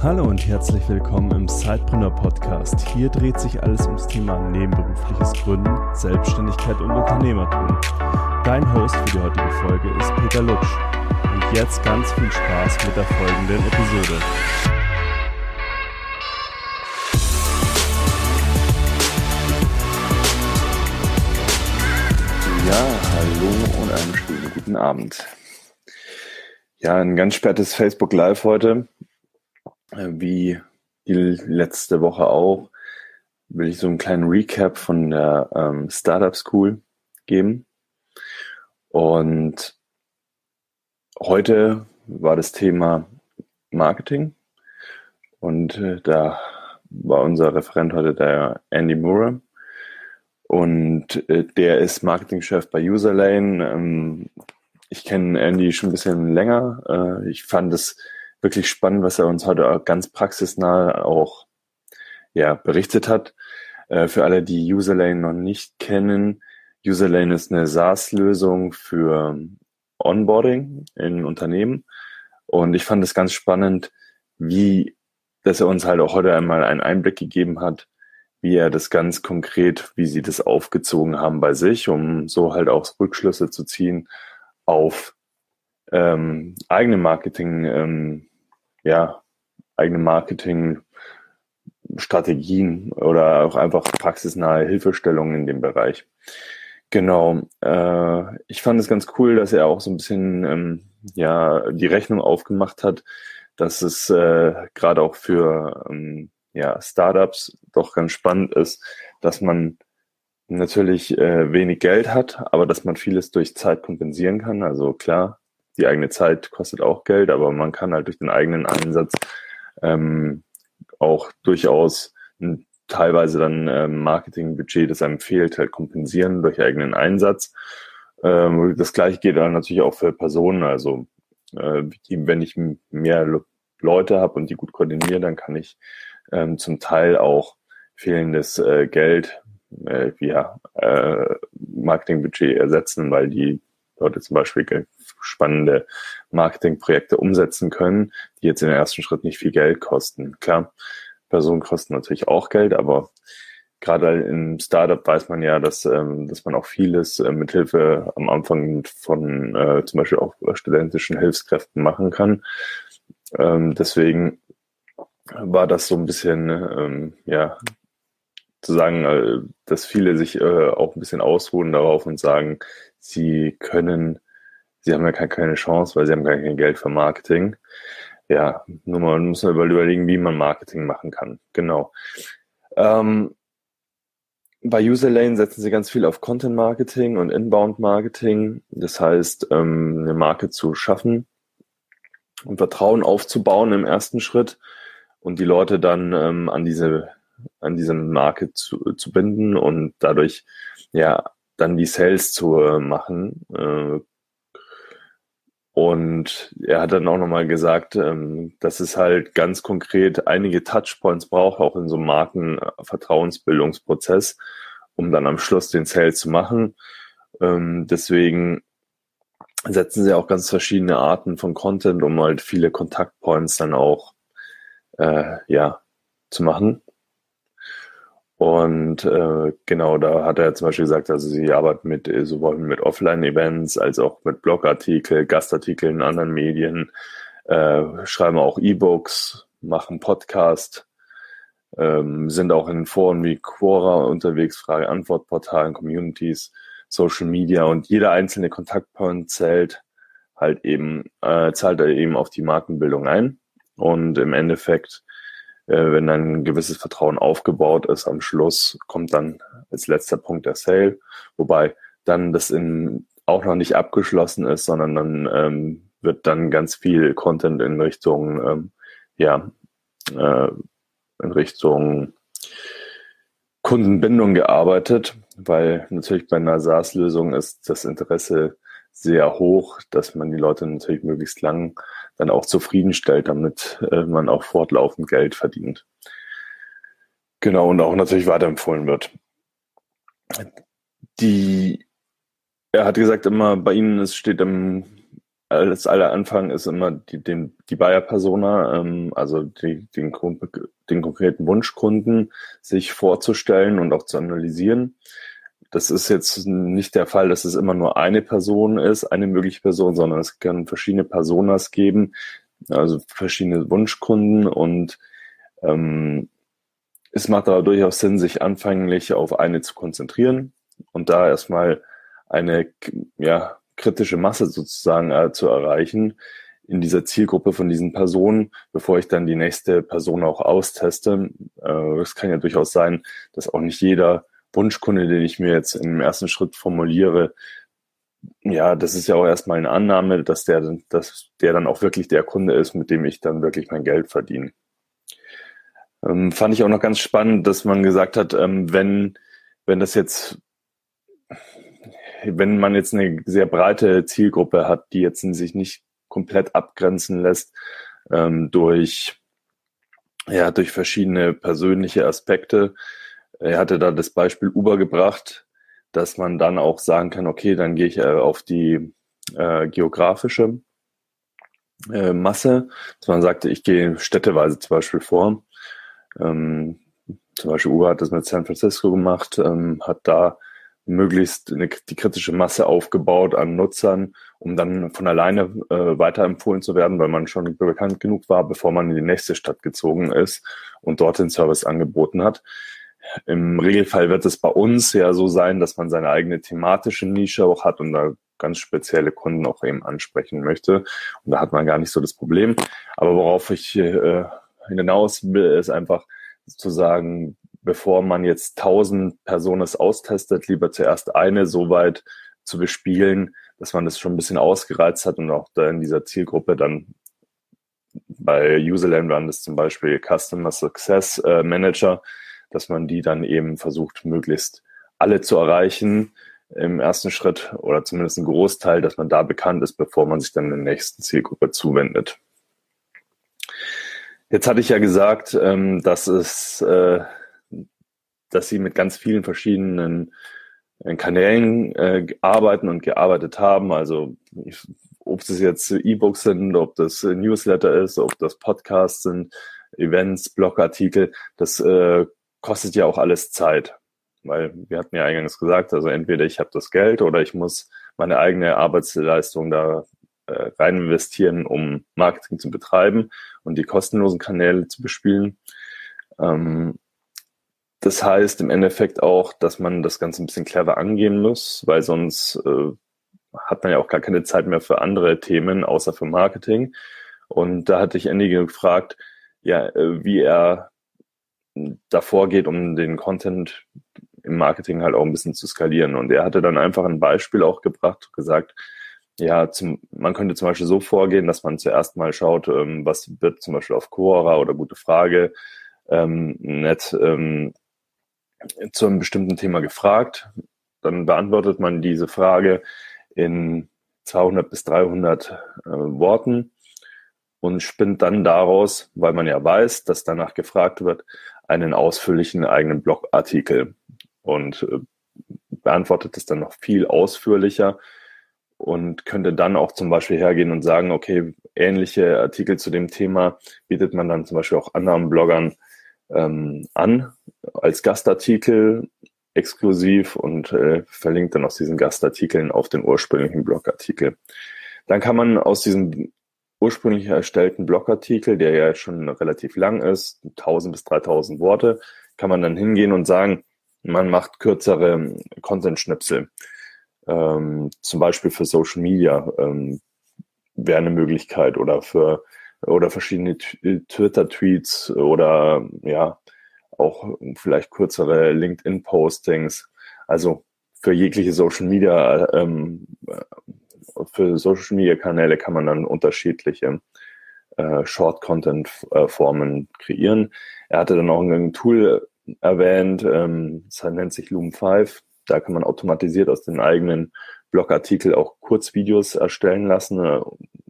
Hallo und herzlich willkommen im Sidepreneur Podcast. Hier dreht sich alles ums Thema nebenberufliches Gründen, Selbstständigkeit und Unternehmertum. Dein Host für die heutige Folge ist Peter Lutsch. Und jetzt ganz viel Spaß mit der folgenden Episode. Ja, hallo und einen schönen guten Abend. Ja, ein ganz spätes Facebook Live heute. Äh, wie die letzte Woche auch, will ich so einen kleinen Recap von der ähm, Startup School geben. Und heute war das Thema Marketing. Und äh, da war unser Referent heute der Andy Moore. Und äh, der ist Marketingchef bei Userlane. Ähm, ich kenne Andy schon ein bisschen länger. Äh, ich fand es wirklich spannend, was er uns heute ganz praxisnah auch ja, berichtet hat. Äh, für alle, die Userlane noch nicht kennen, Userlane ist eine SaaS-Lösung für Onboarding in Unternehmen. Und ich fand es ganz spannend, wie, dass er uns halt auch heute einmal einen Einblick gegeben hat, wie er das ganz konkret, wie sie das aufgezogen haben bei sich, um so halt auch Rückschlüsse zu ziehen auf ähm, eigene Marketing, ähm, ja, eigene Marketingstrategien oder auch einfach praxisnahe Hilfestellungen in dem Bereich. Genau. Äh, ich fand es ganz cool, dass er auch so ein bisschen ähm, ja die Rechnung aufgemacht hat, dass es äh, gerade auch für ähm, ja, Startups doch ganz spannend ist, dass man natürlich äh, wenig Geld hat, aber dass man vieles durch Zeit kompensieren kann. Also klar, die eigene Zeit kostet auch Geld, aber man kann halt durch den eigenen Einsatz ähm, auch durchaus ein, teilweise dann ähm, Marketingbudget, das einem fehlt, halt kompensieren durch eigenen Einsatz. Ähm, das gleiche geht dann natürlich auch für Personen. Also äh, wenn ich mehr Leute habe und die gut koordiniere, dann kann ich ähm, zum Teil auch fehlendes äh, Geld äh, via äh, Marketingbudget ersetzen, weil die Leute zum Beispiel spannende Marketingprojekte umsetzen können, die jetzt im ersten Schritt nicht viel Geld kosten. Klar, Personen kosten natürlich auch Geld, aber gerade im Startup weiß man ja, dass, ähm, dass man auch vieles äh, mithilfe am Anfang von äh, zum Beispiel auch studentischen Hilfskräften machen kann. Ähm, deswegen war das so ein bisschen ähm, ja zu sagen, äh, dass viele sich äh, auch ein bisschen ausruhen darauf und sagen, sie können, sie haben ja keine Chance, weil sie haben gar kein Geld für Marketing. Ja, nur mal muss man überlegen, wie man Marketing machen kann. Genau. Ähm, bei Userlane setzen sie ganz viel auf Content Marketing und Inbound Marketing. Das heißt, ähm, eine Marke zu schaffen und Vertrauen aufzubauen im ersten Schritt und die Leute dann ähm, an diese an diese Marke zu, zu binden und dadurch ja dann die Sales zu äh, machen. Äh, und er hat dann auch nochmal gesagt, ähm, dass es halt ganz konkret einige Touchpoints braucht, auch in so einem Markenvertrauensbildungsprozess, um dann am Schluss den Sale zu machen. Ähm, deswegen setzen sie auch ganz verschiedene Arten von Content, um halt viele Kontaktpoints dann auch äh, ja zu machen. Und äh, genau, da hat er zum Beispiel gesagt, also sie arbeiten mit sowohl mit Offline-Events als auch mit Blogartikel, Gastartikeln in anderen Medien, äh, schreiben auch E-Books, machen Podcast, ähm, sind auch in Foren wie Quora unterwegs, Frage-Antwort-Portalen, Communities, Social Media und jeder einzelne Kontaktpoint zählt halt eben, äh, zahlt er eben auf die Markenbildung ein. Und im Endeffekt äh, wenn dann ein gewisses Vertrauen aufgebaut ist, am Schluss kommt dann als letzter Punkt der Sale, wobei dann das in, auch noch nicht abgeschlossen ist, sondern dann ähm, wird dann ganz viel Content in Richtung, ähm, ja, äh, in Richtung Kundenbindung gearbeitet, weil natürlich bei einer SaaS-Lösung ist das Interesse sehr hoch, dass man die Leute natürlich möglichst lang dann auch zufriedenstellt, damit äh, man auch fortlaufend Geld verdient. Genau, und auch natürlich weiterempfohlen wird. Die, er hat gesagt immer, bei Ihnen es steht im alles aller Anfang ist immer die, den, die Buyer-Persona, ähm, also die, den, den konkreten Wunschkunden sich vorzustellen und auch zu analysieren. Das ist jetzt nicht der Fall, dass es immer nur eine Person ist, eine mögliche Person, sondern es kann verschiedene Personas geben, also verschiedene Wunschkunden und ähm, es macht aber durchaus Sinn, sich anfänglich auf eine zu konzentrieren und da erstmal eine ja, kritische Masse sozusagen äh, zu erreichen in dieser Zielgruppe von diesen Personen, bevor ich dann die nächste Person auch austeste. Äh, es kann ja durchaus sein, dass auch nicht jeder Wunschkunde, den ich mir jetzt im ersten Schritt formuliere, ja, das ist ja auch erstmal eine Annahme, dass der, dass der dann auch wirklich der Kunde ist, mit dem ich dann wirklich mein Geld verdiene. Ähm, fand ich auch noch ganz spannend, dass man gesagt hat, ähm, wenn, wenn das jetzt wenn man jetzt eine sehr breite Zielgruppe hat, die jetzt sich nicht komplett abgrenzen lässt ähm, durch, ja, durch verschiedene persönliche Aspekte. Er hatte da das Beispiel Uber gebracht, dass man dann auch sagen kann, okay, dann gehe ich äh, auf die äh, geografische äh, Masse, dass man sagte, ich gehe städteweise zum Beispiel vor. Ähm, zum Beispiel Uber hat das mit San Francisco gemacht, ähm, hat da möglichst eine, die kritische Masse aufgebaut an Nutzern, um dann von alleine äh, weiterempfohlen zu werden, weil man schon bekannt genug war, bevor man in die nächste Stadt gezogen ist und dort den Service angeboten hat. Im Regelfall wird es bei uns ja so sein, dass man seine eigene thematische Nische auch hat und da ganz spezielle Kunden auch eben ansprechen möchte. Und da hat man gar nicht so das Problem. Aber worauf ich äh, hinaus will, ist einfach zu sagen, bevor man jetzt tausend Personen austestet, lieber zuerst eine so weit zu bespielen, dass man das schon ein bisschen ausgereizt hat und auch da in dieser Zielgruppe dann bei Userland waren das zum Beispiel Customer Success äh, Manager, dass man die dann eben versucht, möglichst alle zu erreichen im ersten Schritt oder zumindest ein Großteil, dass man da bekannt ist, bevor man sich dann der nächsten Zielgruppe zuwendet. Jetzt hatte ich ja gesagt, ähm, dass es äh, dass sie mit ganz vielen verschiedenen äh, Kanälen äh, arbeiten und gearbeitet haben. Also ob es jetzt E-Books sind, ob das Newsletter ist, ob das Podcasts sind, Events, Blogartikel, das kostet ja auch alles Zeit. Weil wir hatten ja eingangs gesagt, also entweder ich habe das Geld oder ich muss meine eigene Arbeitsleistung da äh, rein investieren, um Marketing zu betreiben und die kostenlosen Kanäle zu bespielen. Ähm, das heißt im Endeffekt auch, dass man das Ganze ein bisschen clever angehen muss, weil sonst äh, hat man ja auch gar keine Zeit mehr für andere Themen, außer für Marketing. Und da hatte ich Andy gefragt, ja, äh, wie er davor geht, um den Content im Marketing halt auch ein bisschen zu skalieren. Und er hatte dann einfach ein Beispiel auch gebracht, gesagt, ja, zum, man könnte zum Beispiel so vorgehen, dass man zuerst mal schaut, ähm, was wird zum Beispiel auf Quora oder gute Frage ähm, nett ähm, zu einem bestimmten Thema gefragt. Dann beantwortet man diese Frage in 200 bis 300 äh, Worten und spinnt dann daraus, weil man ja weiß, dass danach gefragt wird, einen ausführlichen eigenen Blogartikel und äh, beantwortet es dann noch viel ausführlicher und könnte dann auch zum Beispiel hergehen und sagen, okay, ähnliche Artikel zu dem Thema bietet man dann zum Beispiel auch anderen Bloggern ähm, an als Gastartikel exklusiv und äh, verlinkt dann aus diesen Gastartikeln auf den ursprünglichen Blogartikel. Dann kann man aus diesem ursprünglich erstellten Blogartikel, der ja schon relativ lang ist, 1000 bis 3000 Worte, kann man dann hingehen und sagen, man macht kürzere Content-Schnipsel. Ähm, zum Beispiel für Social Media ähm, wäre eine Möglichkeit oder für oder verschiedene äh, Twitter-Tweets oder ja, auch vielleicht kürzere LinkedIn-Postings. Also für jegliche Social Media, ähm, für Social Media Kanäle kann man dann unterschiedliche äh, Short-Content-Formen äh, kreieren. Er hatte dann auch ein Tool erwähnt, ähm, das nennt sich Loom 5. Da kann man automatisiert aus den eigenen Blogartikel auch Kurzvideos erstellen lassen.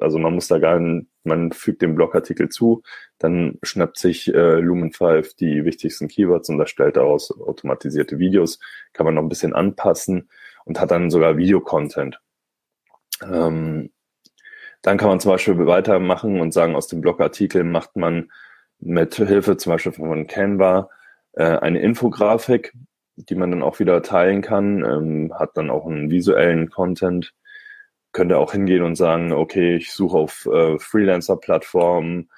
Also man muss da gar nicht, man fügt den Blogartikel zu, dann schnappt sich äh, Lumen 5 die wichtigsten Keywords und erstellt daraus automatisierte Videos, kann man noch ein bisschen anpassen und hat dann sogar Videocontent. Ähm, Dann kann man zum Beispiel weitermachen und sagen, aus dem Blogartikel macht man mit Hilfe zum Beispiel von Canva äh, eine Infografik, die man dann auch wieder teilen kann, ähm, hat dann auch einen visuellen Content, könnte auch hingehen und sagen, okay, ich suche auf äh, Freelancer-Plattformen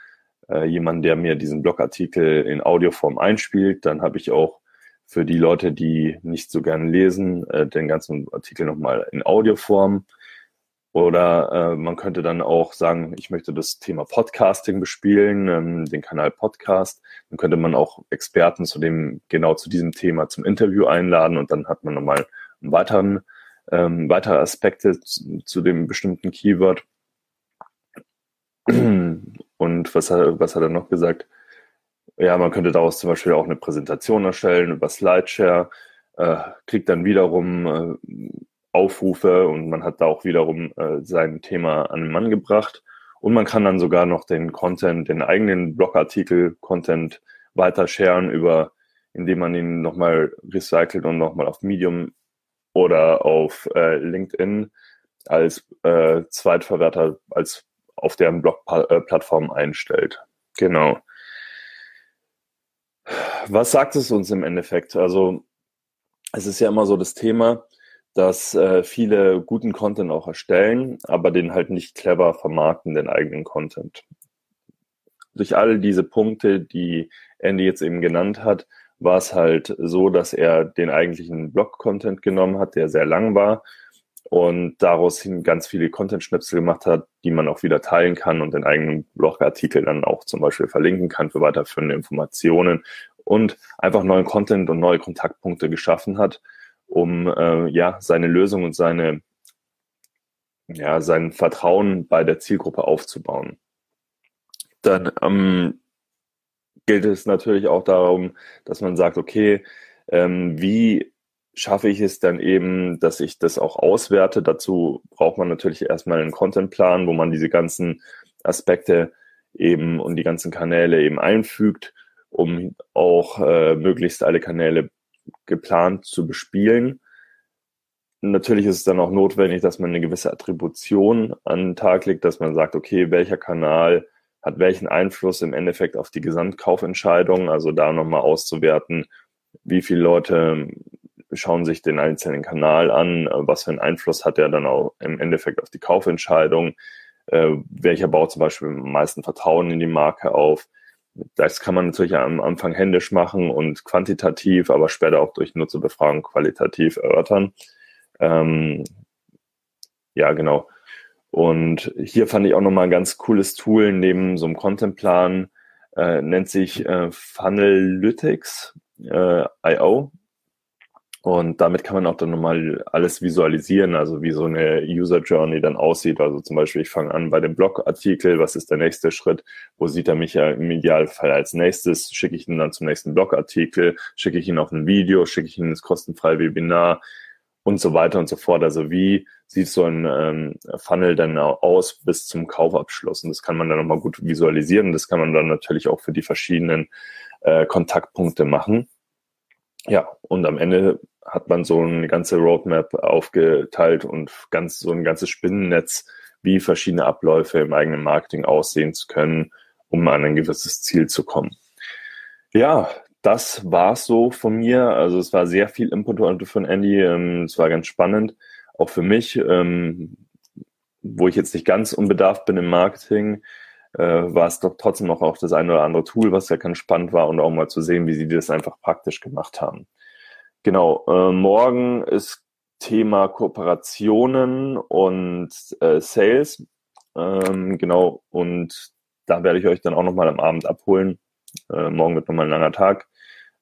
äh, jemanden, der mir diesen Blogartikel in Audioform einspielt. Dann habe ich auch für die Leute, die nicht so gerne lesen, äh, den ganzen Artikel nochmal in Audioform. Oder äh, man könnte dann auch sagen, ich möchte das Thema Podcasting bespielen, ähm, den Kanal Podcast. Dann könnte man auch Experten zu dem, genau zu diesem Thema zum Interview einladen und dann hat man nochmal einen weiteren, ähm, weitere Aspekte zu, zu dem bestimmten Keyword. Und was hat, was hat er noch gesagt? Ja, man könnte daraus zum Beispiel auch eine Präsentation erstellen über Slideshare, äh, kriegt dann wiederum äh, Aufrufe und man hat da auch wiederum äh, sein Thema an den Mann gebracht. Und man kann dann sogar noch den Content, den eigenen Blogartikel-Content weiter sharen über, indem man ihn nochmal recycelt und nochmal auf Medium oder auf äh, LinkedIn als äh, Zweitverwerter, als auf deren Blog-Plattform einstellt. Genau. Was sagt es uns im Endeffekt? Also es ist ja immer so das Thema, dass äh, viele guten Content auch erstellen, aber den halt nicht clever vermarkten, den eigenen Content. Durch all diese Punkte, die Andy jetzt eben genannt hat, war es halt so, dass er den eigentlichen Blog-Content genommen hat, der sehr lang war und daraus hin ganz viele Content-Schnipsel gemacht hat, die man auch wieder teilen kann und den eigenen Blogartikel dann auch zum Beispiel verlinken kann für weiterführende Informationen und einfach neuen Content und neue Kontaktpunkte geschaffen hat, um äh, ja seine Lösung und seine ja sein Vertrauen bei der Zielgruppe aufzubauen. Dann ähm, gilt es natürlich auch darum, dass man sagt, okay, ähm, wie schaffe ich es dann eben, dass ich das auch auswerte. Dazu braucht man natürlich erstmal einen Contentplan, wo man diese ganzen Aspekte eben und die ganzen Kanäle eben einfügt, um auch äh, möglichst alle Kanäle geplant zu bespielen. Natürlich ist es dann auch notwendig, dass man eine gewisse Attribution an den Tag legt, dass man sagt, okay, welcher Kanal hat welchen Einfluss im Endeffekt auf die Gesamtkaufentscheidung, also da nochmal auszuwerten, wie viele Leute schauen sich den einzelnen Kanal an, was für einen Einfluss hat er dann auch im Endeffekt auf die Kaufentscheidung, äh, welcher baut zum Beispiel am meisten Vertrauen in die Marke auf, das kann man natürlich am Anfang händisch machen und quantitativ, aber später auch durch Nutzerbefragung qualitativ erörtern. Ähm, ja, genau. Und hier fand ich auch nochmal ein ganz cooles Tool neben so einem Contentplan, äh, nennt sich äh, Funnelytics äh, IO. Und damit kann man auch dann nochmal alles visualisieren, also wie so eine User Journey dann aussieht. Also zum Beispiel, ich fange an bei dem Blogartikel, was ist der nächste Schritt? Wo sieht er mich ja im Idealfall als nächstes? Schicke ich ihn dann zum nächsten Blogartikel? Schicke ich ihn auf ein Video? Schicke ich ihn ins kostenfreie Webinar? Und so weiter und so fort. Also wie sieht so ein ähm, Funnel dann aus bis zum Kaufabschluss? Und das kann man dann nochmal gut visualisieren. Das kann man dann natürlich auch für die verschiedenen äh, Kontaktpunkte machen. Ja, und am Ende hat man so eine ganze Roadmap aufgeteilt und ganz so ein ganzes Spinnennetz, wie verschiedene Abläufe im eigenen Marketing aussehen zu können, um an ein gewisses Ziel zu kommen. Ja, das war's so von mir. Also es war sehr viel Input von Andy. Ähm, es war ganz spannend, auch für mich, ähm, wo ich jetzt nicht ganz unbedarft bin im Marketing, war es doch trotzdem noch auch das eine oder andere Tool, was ja ganz spannend war und auch mal zu sehen, wie sie das einfach praktisch gemacht haben. Genau, äh, morgen ist Thema Kooperationen und äh, Sales. Ähm, genau, und da werde ich euch dann auch nochmal am Abend abholen. Äh, morgen wird nochmal ein langer Tag.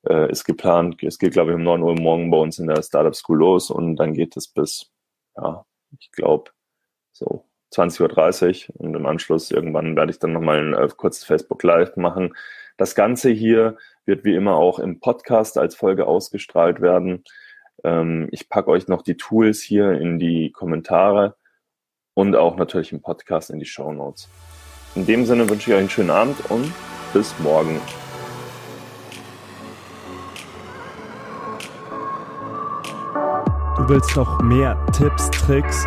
Äh, ist geplant, es geht, glaube ich, um 9 Uhr morgen bei uns in der Startup School los und dann geht es bis, ja, ich glaube, so 20.30 Uhr und im Anschluss irgendwann werde ich dann nochmal ein äh, kurzes Facebook Live machen. Das Ganze hier wird wie immer auch im Podcast als Folge ausgestrahlt werden. Ähm, ich packe euch noch die Tools hier in die Kommentare und auch natürlich im Podcast in die Show Notes. In dem Sinne wünsche ich euch einen schönen Abend und bis morgen. Du willst noch mehr Tipps, Tricks